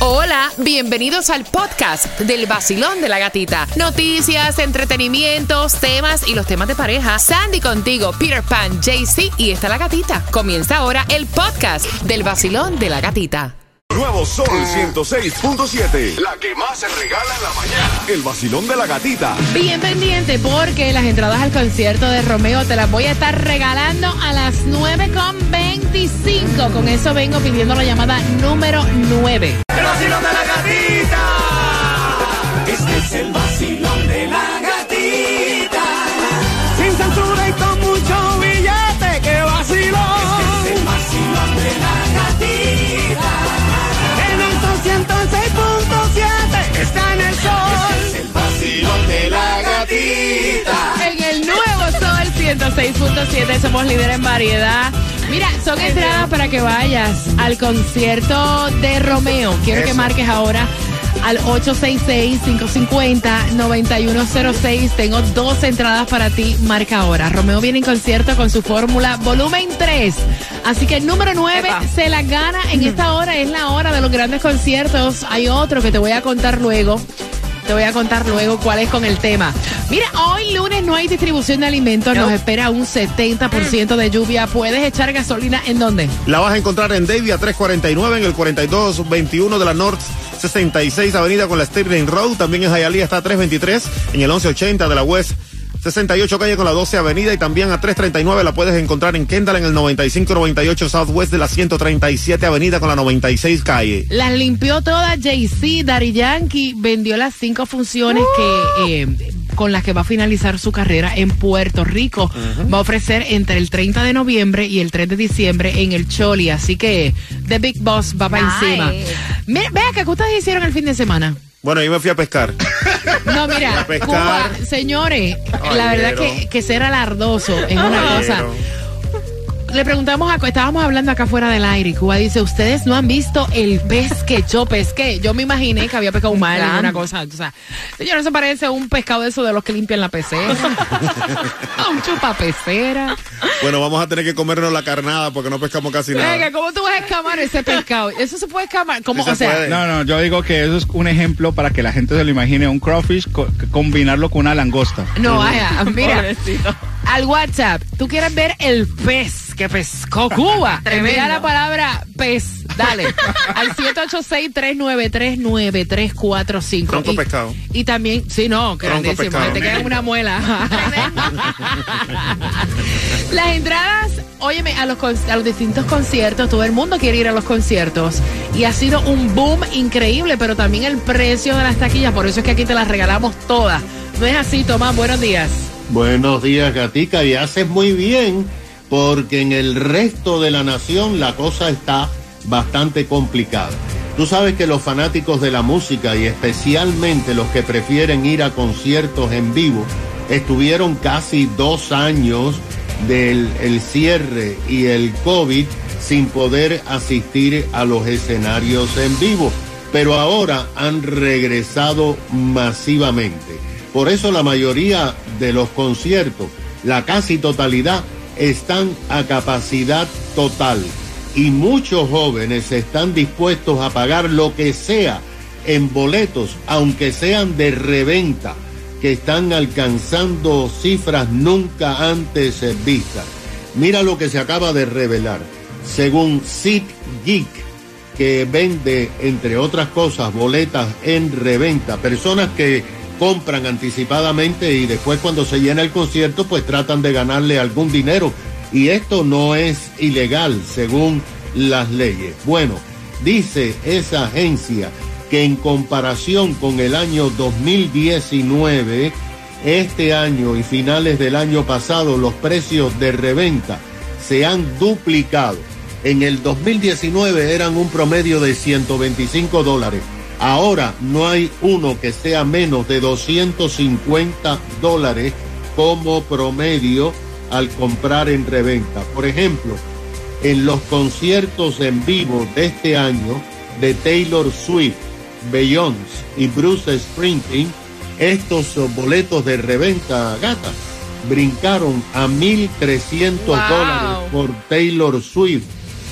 Hola, bienvenidos al podcast del vacilón de la gatita. Noticias, entretenimientos, temas y los temas de pareja. Sandy contigo, Peter Pan, JC y está la gatita. Comienza ahora el podcast del vacilón de la gatita. Nuevo Sol 106.7. La que más se regala en la mañana. El vacilón de la gatita. Bien pendiente porque las entradas al concierto de Romeo te las voy a estar regalando a las 9.25. Con eso vengo pidiendo la llamada número 9. Vacilón de la gatita. Este es el vacilón 106.7 somos líderes en variedad. Mira, son entradas para que vayas al concierto de Romeo. Quiero que marques ahora al 866-550-9106. Tengo dos entradas para ti. Marca ahora. Romeo viene en concierto con su fórmula volumen 3. Así que el número 9 se la gana en esta hora. Es la hora de los grandes conciertos. Hay otro que te voy a contar luego. Te voy a contar luego cuál es con el tema. Mira, hoy lunes no hay distribución de alimentos. Nos espera un 70% de lluvia. ¿Puedes echar gasolina en dónde? La vas a encontrar en Davia 349, en el 4221 de la North 66 Avenida con la Stirling Road. También en Hialeah está 323, en el 1180 de la West 68 calle con la 12 Avenida y también a 339 la puedes encontrar en Kendall en el 9598 Southwest de la 137 Avenida con la 96 calle. Las limpió todas Jay-Z, Daddy Yankee vendió las cinco funciones que eh, con las que va a finalizar su carrera en Puerto Rico. Va a ofrecer entre el 30 de noviembre y el 3 de diciembre en el Choli, así que The Big Boss va para encima. Mira, vea que ustedes hicieron el fin de semana. Bueno, yo me fui a pescar. No, mira. Cuba, señores, la verdad que, que ser alardoso es una cosa. Le preguntamos, a, estábamos hablando acá fuera del aire y Cuba dice, ¿ustedes no han visto el pez que yo pesqué? Yo me imaginé que había pescado un mal una cosa. O sea, señor, no se parece a un pescado de esos de los que limpian la pecera. a un chupapecera. Bueno, vamos a tener que comernos la carnada porque no pescamos casi Venga, nada. ¿cómo tú vas a escamar ese pescado? Eso se puede escamar. ¿Cómo? Sí o se sea, puede. No, no, yo digo que eso es un ejemplo para que la gente se lo imagine, un crawfish, co- combinarlo con una langosta. No, vaya, mira. Al WhatsApp, tú quieres ver el pez que pescó Cuba. Envía la palabra pez. Dale. Al 786-393-9345. Tronco Y- pescado. Y también, sí, no, grandísimo. pescado. Te queda una muela. Las entradas, óyeme, a los, a los distintos conciertos, todo el mundo quiere ir a los conciertos. Y ha sido un boom increíble, pero también el precio de las taquillas. Por eso es que aquí te las regalamos todas. No es así, Tomás. Buenos días. Buenos días, Gatica, y haces muy bien, porque en el resto de la nación la cosa está bastante complicada. Tú sabes que los fanáticos de la música y especialmente los que prefieren ir a conciertos en vivo estuvieron casi dos años del el cierre y el COVID sin poder asistir a los escenarios en vivo, pero ahora han regresado masivamente. Por eso la mayoría de los conciertos, la casi totalidad, están a capacidad total. Y muchos jóvenes están dispuestos a pagar lo que sea en boletos, aunque sean de reventa, que están alcanzando cifras nunca antes vistas. Mira lo que se acaba de revelar. Según Sid Geek, que vende, entre otras cosas, boletas en reventa, personas que compran anticipadamente y después cuando se llena el concierto, pues tratan de ganarle algún dinero. Y esto no es ilegal según las leyes. Bueno, dice esa agencia que en comparación con el año 2019, este año y finales del año pasado, los precios de reventa se han duplicado. En el 2019 eran un promedio de 125 dólares. Ahora no hay uno que sea menos de 250 dólares como promedio al comprar en reventa. Por ejemplo, en los conciertos en vivo de este año de Taylor Swift, Beyoncé y Bruce Springsteen, estos boletos de reventa gata brincaron a 1.300 Wow. dólares por Taylor Swift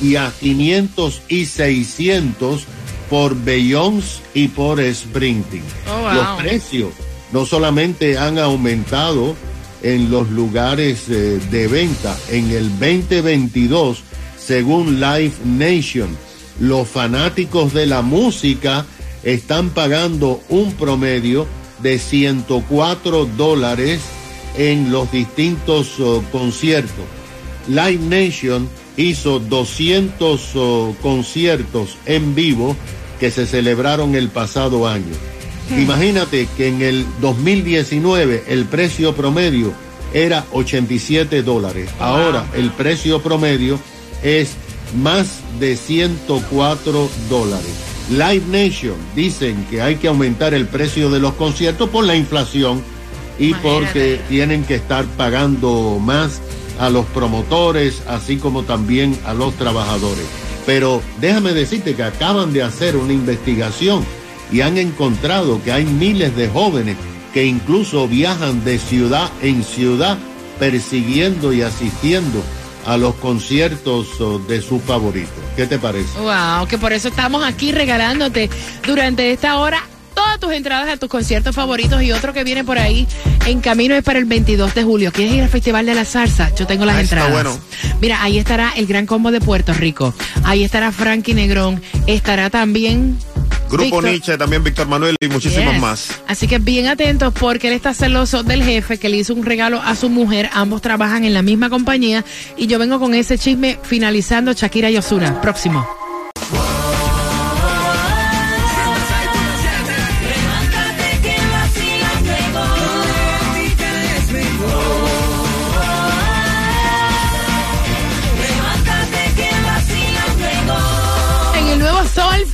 y a 500 y 600 por Beyoncé y por Springsteen. Oh, wow. Los precios no solamente han aumentado en los lugares eh, de venta, en el 2022, según Live Nation, los fanáticos de la música están pagando un promedio de 104 dólares en los distintos oh, conciertos. Live Nation hizo 200 oh, conciertos en vivo que se celebraron el pasado año. Imagínate que en el 2019 el precio promedio era 87 dólares. Ahora el precio promedio es más de 104 dólares. Live Nation dicen que hay que aumentar el precio de los conciertos por la inflación y porque tienen que estar pagando más a los promotores, así como también a los trabajadores. Pero déjame decirte que acaban de hacer una investigación y han encontrado que hay miles de jóvenes que incluso viajan de ciudad en ciudad persiguiendo y asistiendo a los conciertos oh, de sus favoritos. ¿Qué te parece? Wow, que por eso estamos aquí regalándote durante esta hora todas tus entradas a tus conciertos favoritos y otro que viene por ahí en camino es para el 22 de julio. ¿Quieres ir al Festival de la Salsa? Yo tengo las Ah, está entradas. bueno. Mira, ahí estará el Gran Combo de Puerto Rico. Ahí estará Frankie Negrón. Estará también Grupo Víctor- Nietzsche, también Víctor Manuel y muchísimos Yes. más. Así que bien atentos porque él está celoso del jefe que le hizo un regalo a su mujer. Ambos trabajan en la misma compañía y yo vengo con ese chisme finalizando Shakira y Osuna. Próximo.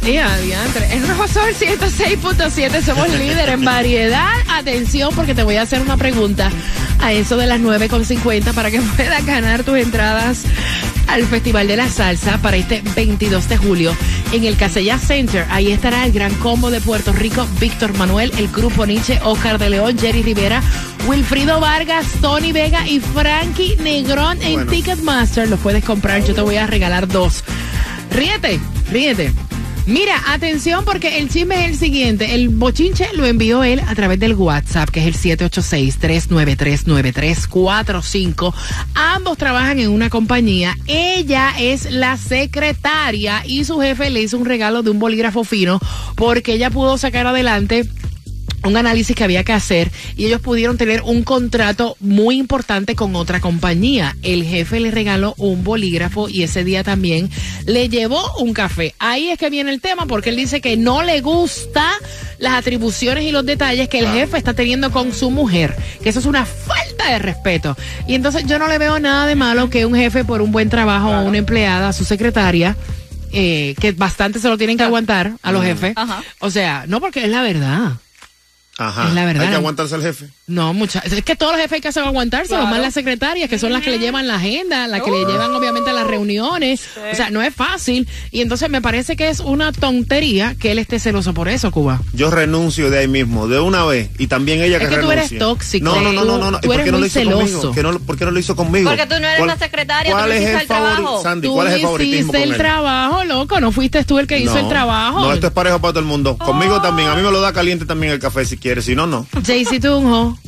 Diantre, el nuevo Sol 106.7 somos líder en variedad. Atención porque te voy a hacer una pregunta a eso de las 9.50 para que puedas ganar tus entradas al Festival de la Salsa para este 22 de julio en el Casella Center. Ahí estará el gran combo de Puerto Rico, Víctor Manuel, el grupo Nietzsche, Oscar de León, Jerry Rivera, Wilfrido Vargas, Tony Vega y Frankie Negrón en Bueno. Ticketmaster. Los puedes comprar, yo te voy a regalar dos. Ríete, ríete. Mira, atención porque el chisme es el siguiente. El bochinche lo envió él a través del WhatsApp, que es el 786-393-9345. Ambos trabajan en una compañía. Ella es la secretaria y su jefe le hizo un regalo de un bolígrafo fino porque ella pudo sacar adelante un análisis que había que hacer y ellos pudieron tener un contrato muy importante con otra compañía. El jefe le regaló un bolígrafo y ese día también le llevó un café. Ahí es que viene el tema porque él dice que no le gusta las atribuciones y los detalles que el jefe está teniendo con su mujer, que eso es una falta de respeto. Y entonces yo no le veo nada de malo que un jefe por un buen trabajo o una empleada, su secretaria, eh, que bastante se lo tienen que aguantar a los jefes. Ajá. O sea, no porque es la verdad. Ajá. Es la verdad. Hay que aguantarse al jefe. No, mucha, es que todos los jefes hay que hacer aguantarse, Claro. más las secretarias, que son las que le llevan la agenda, las que le llevan obviamente a las reuniones. O sea, no es fácil. Y entonces me parece que es una tontería que él esté celoso por eso, Cuba. Yo renuncio de ahí mismo, de una vez. Y también ella que Es que tú eres renuncie. tóxico. No, no, no, no, no. no. Tú ¿Y por eres qué no lo hizo celoso. conmigo? ¿Qué no- ¿Por qué no lo hizo conmigo? Porque tú no eres ¿Cuál- la secretaria, tú ¿Cuál no es hiciste el el trabajo. Tú ¿cuál es el favoritismo hiciste con el él? trabajo, loco. No fuiste tú el que hizo No, el trabajo. No, esto es parejo para todo el mundo. Conmigo también. A mí me lo da caliente también el café si quieres. Si no, no. Jaycee Tunjo.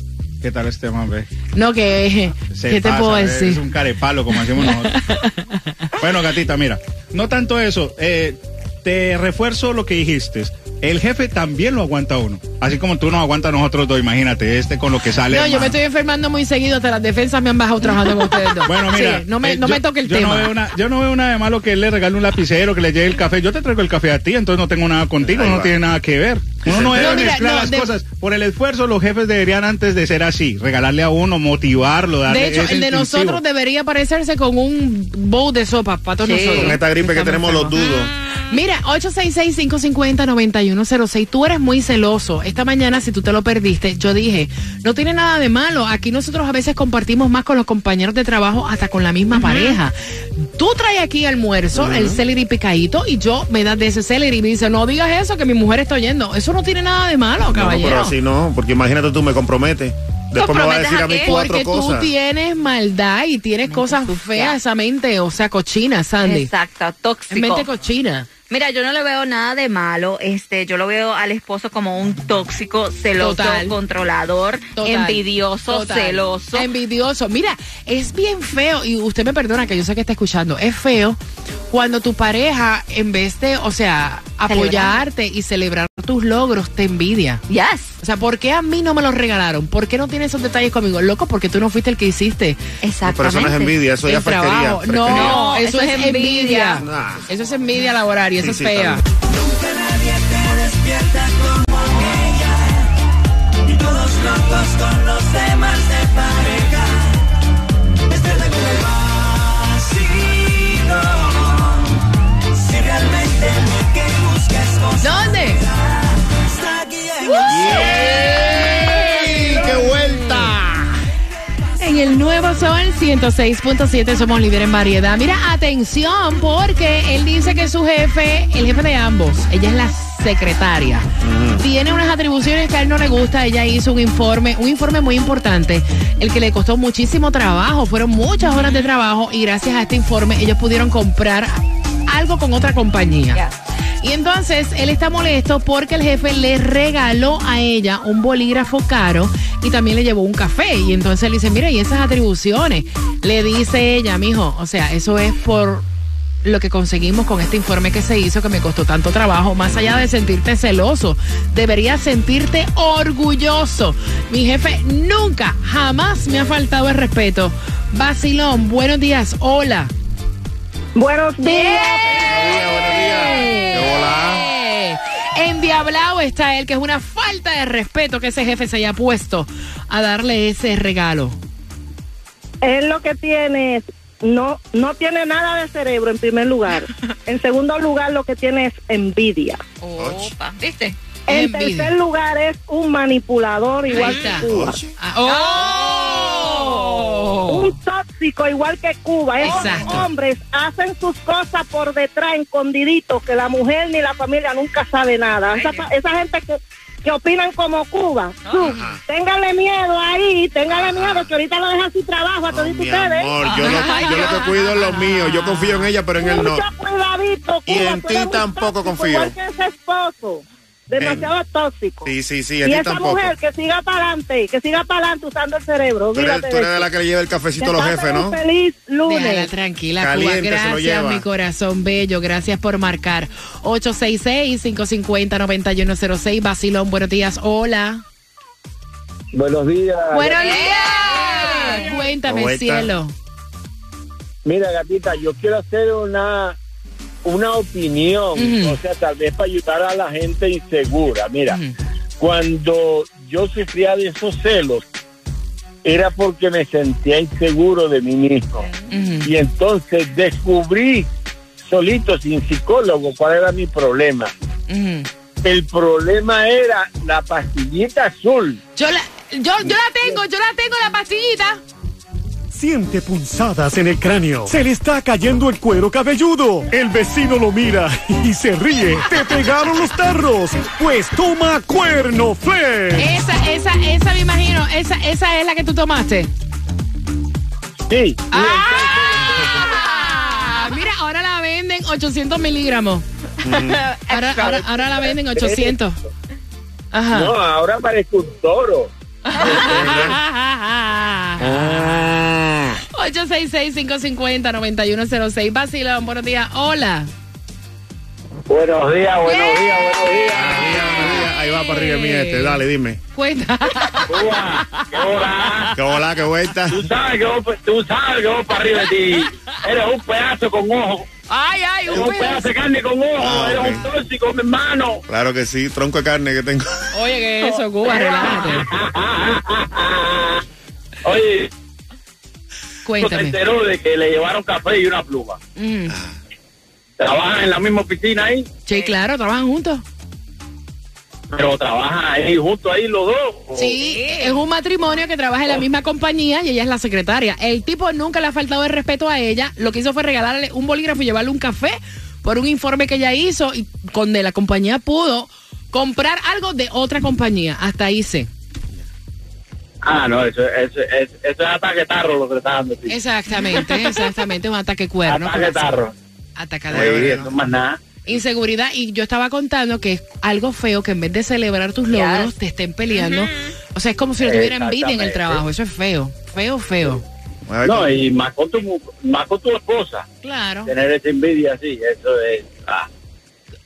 ¿Qué tal este ve? No, que. Se ¿Qué te puedo decir? Es un carepalo, como decimos nosotros. bueno, gatita, mira. No tanto eso. eh, te refuerzo lo que dijiste. El jefe también lo aguanta a uno. Así como tú nos aguantas a nosotros dos, imagínate, este con lo que sale. No, yo me estoy enfermando muy seguido. Hasta las defensas me han bajado trabajando con ustedes dos. Bueno, mira. Sí, no me, eh, no yo- me toque el yo tema. No veo una, yo no veo nada de malo que él le regale un lapicero, que le lleve el café. Yo te traigo el café a ti, entonces no tengo nada contigo, Ahí no va. tiene nada que ver. Uno no No, debe mira, mezclar no, las de- cosas. Por el esfuerzo, los jefes deberían antes de ser así, regalarle a uno, motivarlo, darle De hecho, ese el de nosotros debería parecerse con un bowl de sopa para todos Sí. nosotros. Con esta gripe que tenemos los dudos. Mira, 866-550-9106. Tú eres muy celoso. Esta mañana, si tú te lo perdiste, yo dije, no tiene nada de malo. Aquí nosotros a veces compartimos más con los compañeros de trabajo, hasta con la misma pareja. Tú traes aquí almuerzo, el celery picadito, y yo me das de ese celery y me dice, no digas eso, que mi mujer está oyendo. Eso no tiene nada de malo, No, caballero. pero así no, porque imagínate tú me comprometes. Después me va a ¿Comprometes decir a a mí cuatro Porque tú cosas. tienes maldad y tienes cosas feas esa mente, o sea, cochina, Sandy. Exacto, Es mente tóxico. cochina. Mira, yo no le veo nada de malo. Este, yo lo veo al esposo como un tóxico, celoso, Total. controlador, Total. envidioso, Total. celoso. Envidioso. Mira, es bien feo, y usted me perdona que yo sé que está escuchando, es feo cuando tu pareja, en vez de, o sea, apoyarte y celebrar tus logros, te envidia. Yes. O sea, ¿por qué a mí no me los regalaron? ¿Por qué no tienes esos detalles conmigo? Loco, porque tú no fuiste el que hiciste Exactamente. Pero eso no es envidia, eso ya el es fresquería. No, No, eso, eso es envidia. envidia. Nah. Eso es envidia laboral y eso es sí, fea. Nunca nadie te despierta como ella. Y todos locos con los temas de pareja. ¿Dónde? ¡Ey! ¡Qué vuelta! En el Nuevo Sol 106.7 somos líder en variedad. Mira, atención, porque él dice que su jefe, el jefe de ambos, ella es la secretaria, tiene unas atribuciones que a él no le gusta. Ella hizo un informe, un informe muy importante, el que le costó muchísimo trabajo. Fueron muchas horas de trabajo y gracias a este informe ellos pudieron comprar algo con otra compañía. Y entonces él está molesto porque el jefe le regaló a ella un bolígrafo caro y también le llevó un café. Y entonces él dice, mira, y esas atribuciones. Le dice ella, mijo, o sea, eso es por lo que conseguimos con este informe que se hizo que me costó tanto trabajo. Más allá de sentirte celoso, deberías sentirte orgulloso. Mi jefe nunca, jamás me ha faltado el respeto. Basilón, buenos días, hola. Buenos días. Buenos días. Endiablado está él, que es una falta de respeto que ese jefe se haya puesto a darle ese regalo. Él lo que tiene es, no, no tiene nada de cerebro en primer lugar. En segundo lugar, lo que tiene es envidia. Opa, ¿viste? En Envidia. tercer lugar, es un manipulador igual que. Ah, ¡Oh! Un tóxico igual que Cuba. Esos hombres hacen sus cosas por detrás, escondiditos, que la mujer ni la familia nunca sabe nada. Esa, gente que, que opinan como Cuba. Tú, ténganle miedo ahí, ténganle miedo, que ahorita lo dejan sin trabajo a todos Mi ustedes. amor, yo lo, yo lo que cuido es lo mío. Yo confío en ella, pero en él no. Cuidadito, Y Cuba, en tú ti tampoco confío. Igual que ese esposo, demasiado tóxico. Sí, sí, sí, y ti esa tampoco. mujer que siga para adelante, que siga para adelante usando el cerebro. Tú eres, tú eres de la que le lleva el cafecito a los jefes, ¿no? feliz lunes. Déjala tranquila, Caliente Cuba. se lo Gracias, lleva. mi corazón bello. Gracias por marcar. 866-550-9106. Basilón, buenos días. Hola. Buenos días. Buenos días. Cuéntame, ¿Cómo está? cielo. Mira, gatita, yo quiero hacer una una opinión, o sea, tal vez para ayudar a la gente insegura. Mira, cuando yo sufría de esos celos, era porque me sentía inseguro de mí mismo. Y entonces descubrí solito, sin psicólogo, cuál era mi problema. El problema era la pastillita azul. Yo la, yo, yo la tengo, yo la tengo la pastillita. Siente punzadas en el cráneo. Se le está cayendo el cuero cabelludo. El vecino lo mira y se ríe. Te pegaron los tarros. Pues toma cuerno flex. Esa, esa, esa me imagino, esa, esa es la que tú tomaste. Sí. ¡Ah! Mira, ahora la venden 800 miligramos. Ahora, ahora, ahora la venden 800. Ajá. No, ahora parece un toro. Ah. 866-550-9106. Basilón, buenos días. Hola. Buenos días, buenos días, buenos días. Ahí va para arriba mi este. Dale, dime. Cuenta. Cuba, ¿qué hola? ¿Qué hola, qué vuelta? Tú sabes que vos, tú sabes que vos para arriba de ti eres un pedazo con ojo. Ay, ay, un un pedazo de carne con ojo. Ah, eres un tóxico, mi hermano. Claro que sí, tronco de carne que tengo. Oye, ¿qué es eso, Cuba? Relájate. Oye, se enteró de que le llevaron café y una pluma. Mm. Trabajan en la misma oficina ahí, Sí, claro, trabajan juntos. pero trabajan ahí juntos ahí los dos. Sí, es un matrimonio que trabaja en la misma compañía y ella es la secretaria. El tipo nunca le ha faltado el respeto a ella. Lo que hizo fue regalarle un bolígrafo y llevarle un café por un informe que ella hizo y con de la compañía pudo comprar algo de otra compañía. Hasta ahí sé. Ah, no, eso, eso, eso, eso es ataque tarro lo que está dando. tío. Exactamente, exactamente. Un ataque cuerno. Ataque tarro. Atacadero. Oye, eso más nada. Inseguridad. Y yo estaba contando que es algo feo que en vez de celebrar tus logros, te estén peleando. O sea, es como si no tuviera envidia en el trabajo. Eso es feo. Feo, feo. No, y más con tu, mu- más con tu esposa. Claro. Tener esa envidia así, eso es. ah.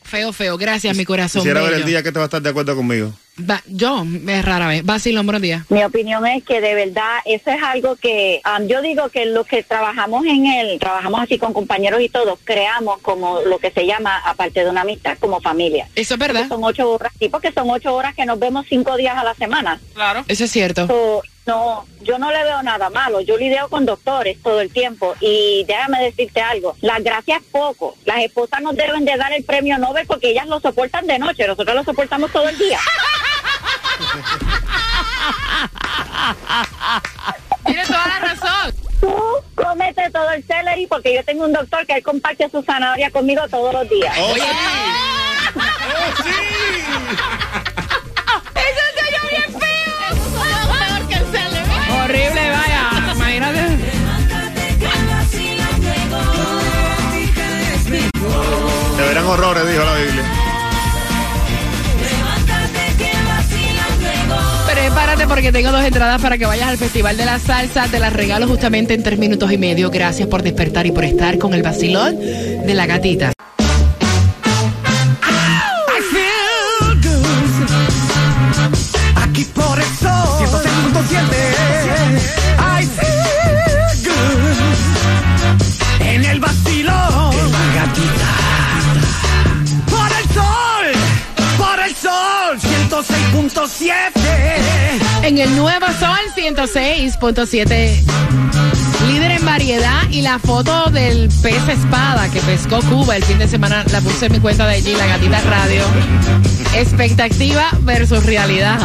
Feo, feo. Gracias, mi corazón. Quisiera ver el día que te va a estar de acuerdo conmigo. Va- yo, es rara vez. Vacilón, buenos días. Mi opinión es que de verdad eso es algo que um, yo digo que los que trabajamos en él, trabajamos así con compañeros y todos, creamos como lo que se llama, aparte de una amistad, como familia. Eso es verdad. Son ocho horas, sí, porque son ocho horas que nos vemos cinco días a la semana. Claro. Eso es cierto. So, no, yo no le veo nada malo. Yo lidio con doctores todo el tiempo y déjame decirte algo. Las gracias poco. Las esposas nos deben de dar el premio Nobel porque ellas lo soportan de noche. Nosotros lo soportamos todo el día. Tiene toda la razón. Tú comete todo el celery porque yo tengo un doctor que él comparte su zanahoria conmigo todos los días. Oye, Eso Horrible, vaya. Imagínate. Te verán horrores, dijo la Biblia. Prepárate porque tengo dos entradas para que vayas al Festival de la Salsa. Te las regalo justamente en tres minutos y medio. Gracias por despertar y por estar con el vacilón de la gatita. En el Nuevo Sol 106.7. Líder en variedad y la foto del pez espada que pescó Cuba el fin de semana la puse en mi cuenta de allí, la gatita radio. Expectativa versus realidad.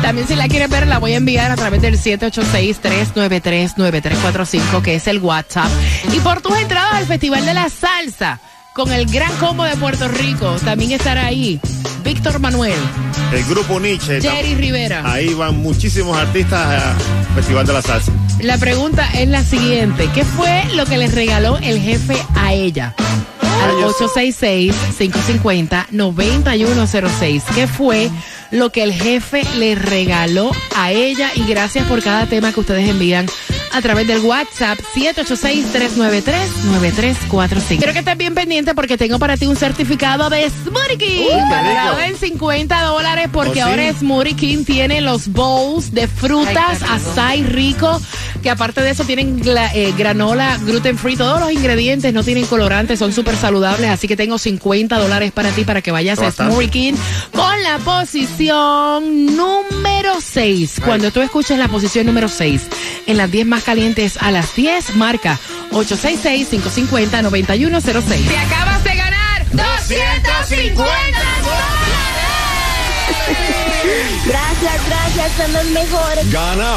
También si la quieres ver la voy a enviar a través del 786-393-9345 que es el WhatsApp. Y por tus entradas al Festival de la Salsa con el gran combo de Puerto Rico también estará ahí Víctor Manuel, El grupo Nietzsche. Jerry Rivera. Ahí van muchísimos artistas al Festival de la Salsa. La pregunta es la siguiente. ¿Qué fue lo que le regaló el jefe a ella? Al 866-550-9106. ¿Qué fue lo que el jefe le regaló a ella? Y gracias por cada tema que ustedes envían a través del WhatsApp 786-393-9345. Quiero que estés bien pendiente porque tengo para ti un certificado de Smoothie King. Uh, valorado en 50 dólares porque ¿Oh, sí? ahora Smoothie King tiene los bowls de frutas, açaí rico, que aparte de eso tienen gla- eh, granola, gluten free, todos los ingredientes no tienen colorantes, son súper saludables, así que tengo 50 dólares para ti para que vayas a. Smoothie King con la posición número 6. Cuando tú escuches la posición número 6 en las 10 más calientes a las 10, marca 866-550-9106. Te acabas de ganar 250 Gracias, gracias, son los mejores. Gana